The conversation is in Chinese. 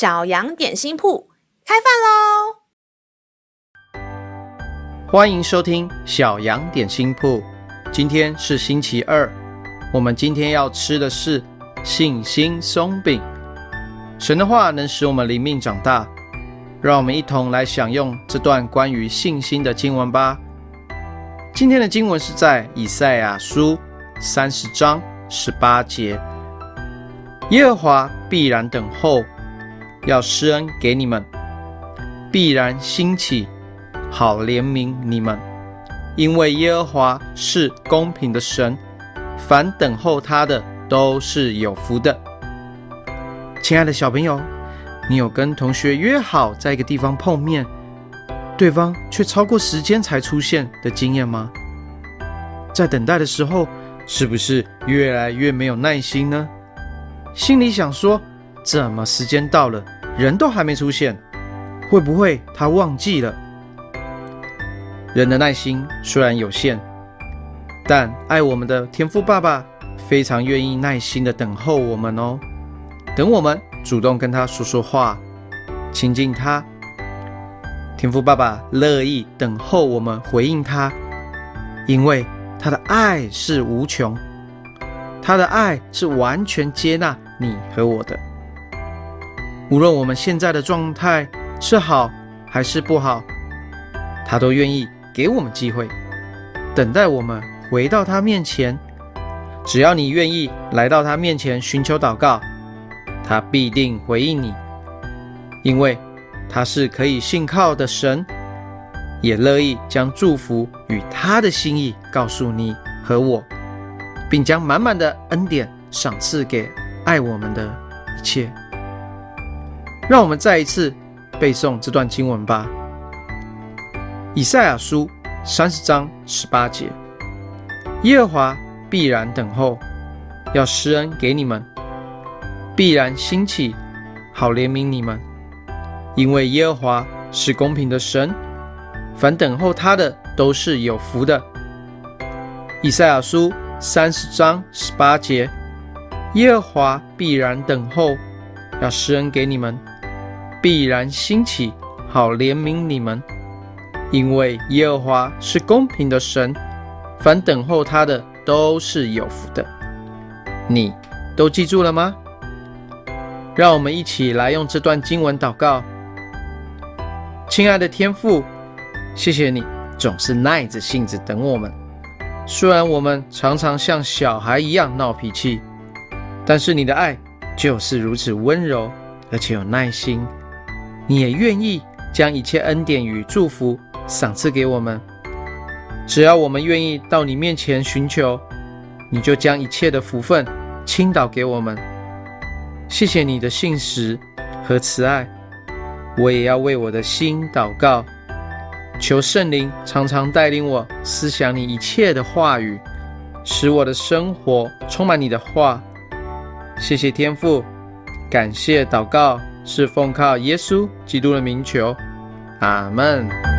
小羊点心铺开饭喽！欢迎收听小羊点心铺。今天是星期二，我们今天要吃的是信心松饼。神的话能使我们灵命长大，让我们一同来享用这段关于信心的经文吧。今天的经文是在以赛亚书三十章十八节：耶和华必然等候。要施恩给你们，必然兴起，好怜悯你们，因为耶和华是公平的神，凡等候他的都是有福的。亲爱的小朋友，你有跟同学约好在一个地方碰面，对方却超过时间才出现的经验吗？在等待的时候，是不是越来越没有耐心呢？心里想说，怎么时间到了，人都还没出现？会不会他忘记了？人的耐心虽然有限，但爱我们的天父爸爸非常愿意耐心的等候我们哦。等我们主动跟他说说话，亲近他，天父爸爸乐意等候我们回应他，因为他的爱是无穷，他的爱是完全接纳你和我的。无论我们现在的状态是好还是不好，他都愿意给我们机会，等待我们回到他面前。只要你愿意来到他面前寻求祷告，他必定回应你，因为他是可以信靠的神，也乐意将祝福与他的心意告诉你和我，并将满满的恩典赏赐给爱我们的一切。让我们再一次背诵这段经文吧，《以赛亚书》三十章十八节：耶和华必然等候，要施恩给你们；必然兴起，好怜悯你们。因为耶和华是公平的神，凡等候他的都是有福的。《以赛亚书》三十章十八节：耶和华必然等候，要施恩给你们。必然兴起，好怜悯你们，因为耶和华是公平的神，凡等候他的都是有福的。你都记住了吗？让我们一起来用这段经文祷告。亲爱的天父，谢谢你总是耐着性子等我们，虽然我们常常像小孩一样闹脾气，但是你的爱就是如此温柔，而且有耐心。你也愿意将一切恩典与祝福赏赐给我们，只要我们愿意到你面前寻求，你就将一切的福分倾倒给我们。谢谢你的信实和慈爱，我也要为我的心祷告，求圣灵常常带领我思想你一切的话语，使我的生活充满你的话。谢谢天父，感谢祷告。是奉靠耶稣基督的名求，阿门。